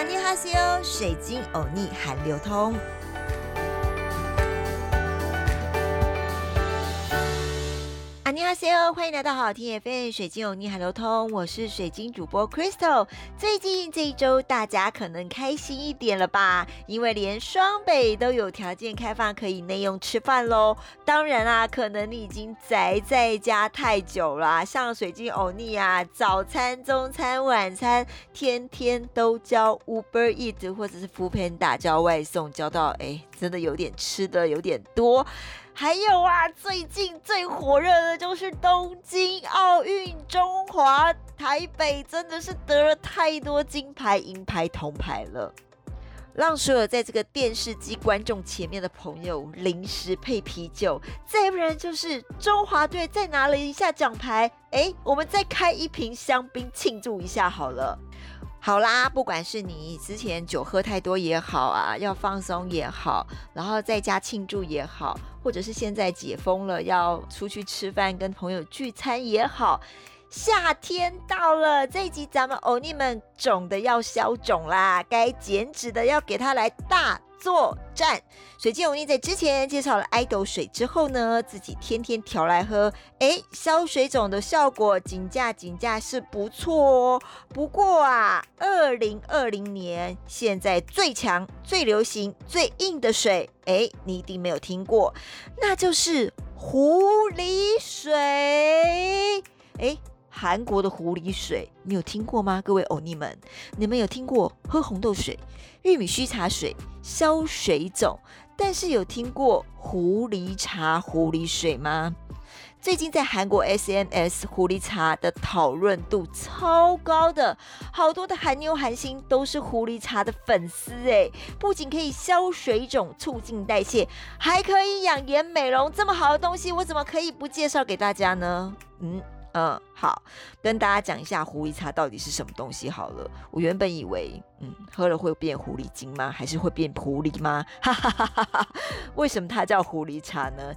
阿尼哈西欧，水晶欧尼韩流通。阿尼哈西欧，欢迎来到好听 FM 水晶欧尼海流通，我是水晶主播 Crystal。最近这一周，大家可能开心一点了吧？因为连双北都有条件开放可以内用吃饭喽。当然啦，可能你已经宅在家太久了，像水晶欧尼啊，早餐、中餐、晚餐，天天都叫 Uber Eat 或者是 f o o Panda 叫外送，叫到哎，真的有点吃的有点多。还有啊，最近最火热的就是东京奥运，中华台北真的是得了太多金牌、银牌、铜牌了，让所有在这个电视机观众前面的朋友临时配啤酒，再不然就是中华队再拿了一下奖牌，哎，我们再开一瓶香槟庆祝一下好了。好啦，不管是你之前酒喝太多也好啊，要放松也好，然后在家庆祝也好，或者是现在解封了要出去吃饭跟朋友聚餐也好，夏天到了，这一集咱们欧尼们肿的要消肿啦，该减脂的要给它来大。作战，水晶欧尼在之前介绍了爱豆水之后呢，自己天天调来喝，哎，消水肿的效果紧价紧价是不错哦。不过啊，二零二零年现在最强、最流行、最硬的水，哎，你一定没有听过，那就是狐狸水，哎。韩国的狐狸水，你有听过吗？各位欧尼们，你们有听过喝红豆水、玉米须茶水消水肿，但是有听过狐狸茶、狐狸水吗？最近在韩国 SNS 狐狸茶的讨论度超高的，好多的韩妞韩星都是狐狸茶的粉丝哎！不仅可以消水肿、促进代谢，还可以养颜美容，这么好的东西，我怎么可以不介绍给大家呢？嗯。嗯，好，跟大家讲一下狐狸茶到底是什么东西好了。我原本以为，嗯，喝了会变狐狸精吗？还是会变狐狸吗？哈哈哈哈哈！为什么它叫狐狸茶呢？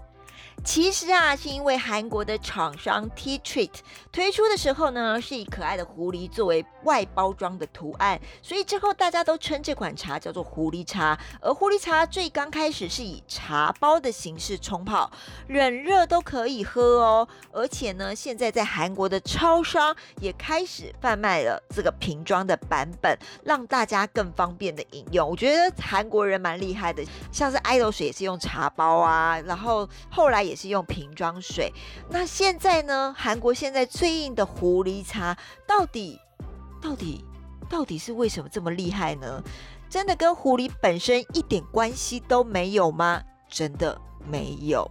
其实啊，是因为韩国的厂商 T Treat 推出的时候呢，是以可爱的狐狸作为外包装的图案，所以之后大家都称这款茶叫做狐狸茶。而狐狸茶最刚开始是以茶包的形式冲泡，冷热都可以喝哦。而且呢，现在在韩国的超商也开始贩卖了这个瓶装的版本，让大家更方便的饮用。我觉得韩国人蛮厉害的，像是爱豆水也是用茶包啊，然后后来来。也是用瓶装水，那现在呢？韩国现在最硬的狐狸茶，到底到底到底是为什么这么厉害呢？真的跟狐狸本身一点关系都没有吗？真的没有。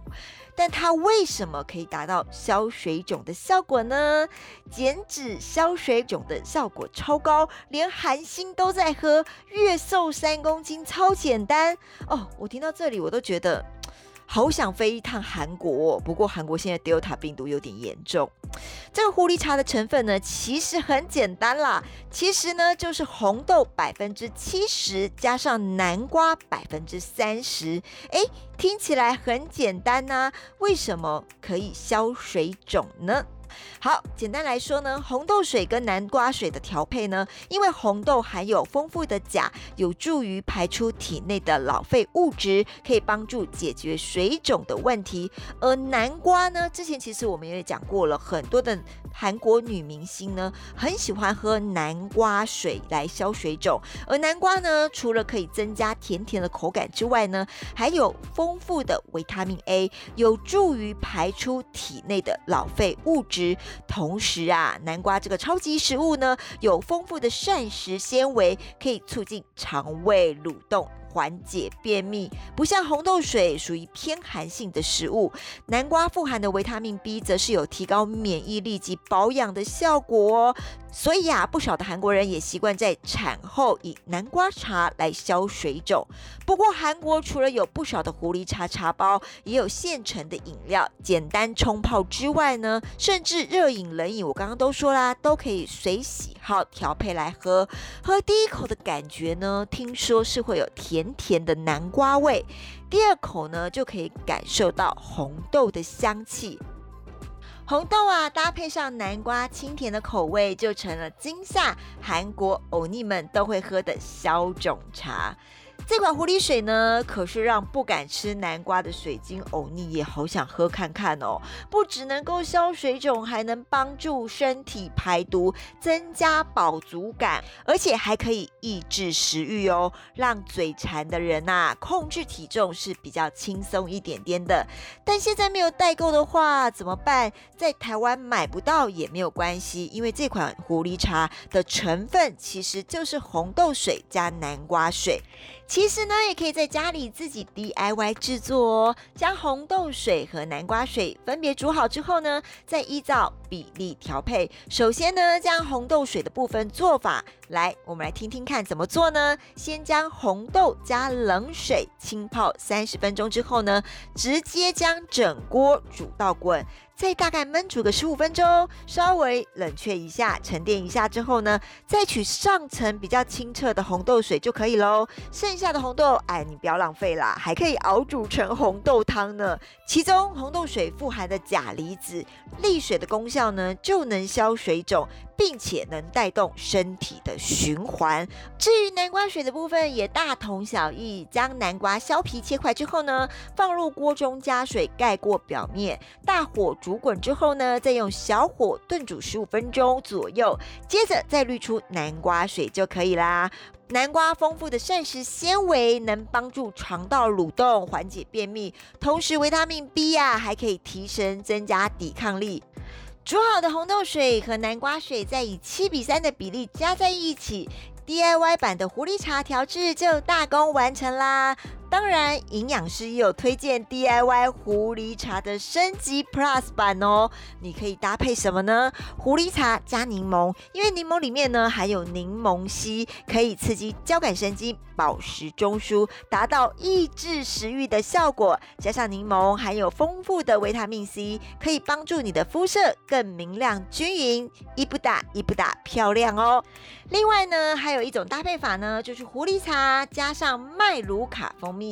但它为什么可以达到消水肿的效果呢？减脂消水肿的效果超高，连韩星都在喝，月瘦三公斤超简单哦！我听到这里，我都觉得。好想飞一趟韩国，哦不过韩国现在 Delta 病毒有点严重。这个狐狸茶的成分呢，其实很简单啦，其实呢就是红豆百分之七十加上南瓜百分之三十。哎，听起来很简单呐，为什么可以消水肿呢？好，简单来说呢，红豆水跟南瓜水的调配呢，因为红豆含有丰富的钾，有助于排出体内的老废物质，可以帮助解决水肿的问题。而南瓜呢，之前其实我们也讲过了，很多的韩国女明星呢，很喜欢喝南瓜水来消水肿。而南瓜呢，除了可以增加甜甜的口感之外呢，还有丰富的维他命 A，有助于排出体内的老废物质。同时啊，南瓜这个超级食物呢，有丰富的膳食纤维，可以促进肠胃蠕动。缓解便秘，不像红豆水属于偏寒性的食物。南瓜富含的维他命 B 则是有提高免疫力及保养的效果，哦所以啊，不少的韩国人也习惯在产后以南瓜茶来消水肿。不过，韩国除了有不少的狐狸茶茶包，也有现成的饮料，简单冲泡之外呢，甚至热饮、冷饮，我刚刚都说啦，都可以随喜好调配来喝。喝第一口的感觉呢，听说是会有甜。甜甜的南瓜味，第二口呢就可以感受到红豆的香气。红豆啊，搭配上南瓜清甜的口味，就成了今夏韩国欧尼们都会喝的消肿茶。这款狐狸水呢，可是让不敢吃南瓜的水晶欧尼也好想喝看看哦。不只能够消水肿，还能帮助身体排毒，增加饱足感，而且还可以抑制食欲哦，让嘴馋的人呐控制体重是比较轻松一点点的。但现在没有代购的话怎么办？在台湾买不到也没有关系，因为这款狐狸茶的成分其实就是红豆水加南瓜水。其实呢，也可以在家里自己 DIY 制作哦。将红豆水和南瓜水分别煮好之后呢，再依照比例调配。首先呢，将红豆水的部分做法，来，我们来听听看怎么做呢？先将红豆加冷水浸泡三十分钟之后呢，直接将整锅煮到滚。再大概焖煮个十五分钟，稍微冷却一下、沉淀一下之后呢，再取上层比较清澈的红豆水就可以喽。剩下的红豆，哎，你不要浪费啦，还可以熬煮成红豆汤呢。其中红豆水富含的钾离子，利水的功效呢，就能消水肿。并且能带动身体的循环。至于南瓜水的部分，也大同小异。将南瓜削皮切块之后呢，放入锅中加水盖过表面，大火煮滚之后呢，再用小火炖煮十五分钟左右，接着再滤出南瓜水就可以啦。南瓜丰富的膳食纤维能帮助肠道蠕动，缓解便秘，同时维他命 B 呀还可以提神，增加抵抗力。煮好的红豆水和南瓜水再以七比三的比例加在一起，DIY 版的狐狸茶调制就大功完成啦。当然，营养师也有推荐 DIY 狐狸茶的升级 Plus 版哦。你可以搭配什么呢？狐狸茶加柠檬，因为柠檬里面呢含有柠檬烯，可以刺激交感神经，保持中枢，达到抑制食欲的效果。加上柠檬含有丰富的维他命 C，可以帮助你的肤色更明亮均匀，一不打一不打漂亮哦。另外呢，还有一种搭配法呢，就是狐狸茶加上麦卢卡蜂蜜。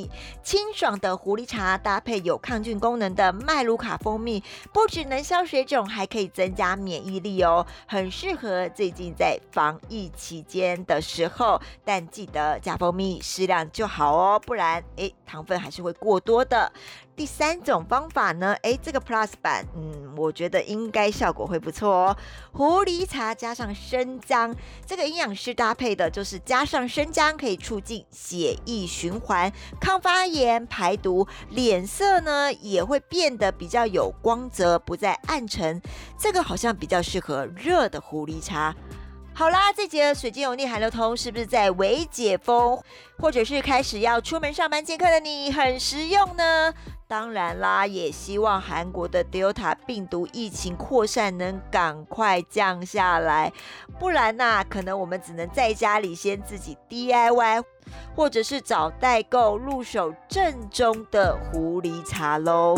清爽的狐狸茶搭配有抗菌功能的麦卢卡蜂蜜，不只能消水肿，还可以增加免疫力哦，很适合最近在防疫期间的时候。但记得加蜂蜜适量就好哦，不然诶糖分还是会过多的。第三种方法呢？哎，这个 Plus 版，嗯，我觉得应该效果会不错哦。狐狸茶加上生姜，这个营养师搭配的就是加上生姜，可以促进血液循环、抗发炎、排毒，脸色呢也会变得比较有光泽，不再暗沉。这个好像比较适合热的狐狸茶。好啦，这节水晶有逆寒流通是不是在微解封，或者是开始要出门上班见客的你很实用呢？当然啦，也希望韩国的 Delta 病毒疫情扩散能赶快降下来，不然呐，可能我们只能在家里先自己 DIY，或者是找代购入手正宗的狐狸茶喽。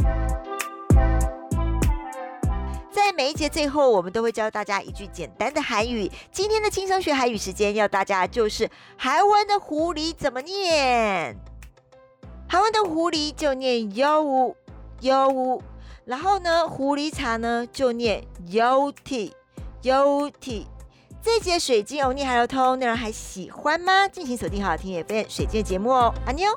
在每一节最后，我们都会教大家一句简单的韩语。今天的轻松学韩语时间，要大家就是韩文的狐狸怎么念？韩文的狐狸就念幺五幺五，然后呢，狐狸茶呢就念幺 t 幺 t。这节水晶欧尼还有通内容还喜欢吗？敬请锁定好听也分水晶的节目哦，阿妞。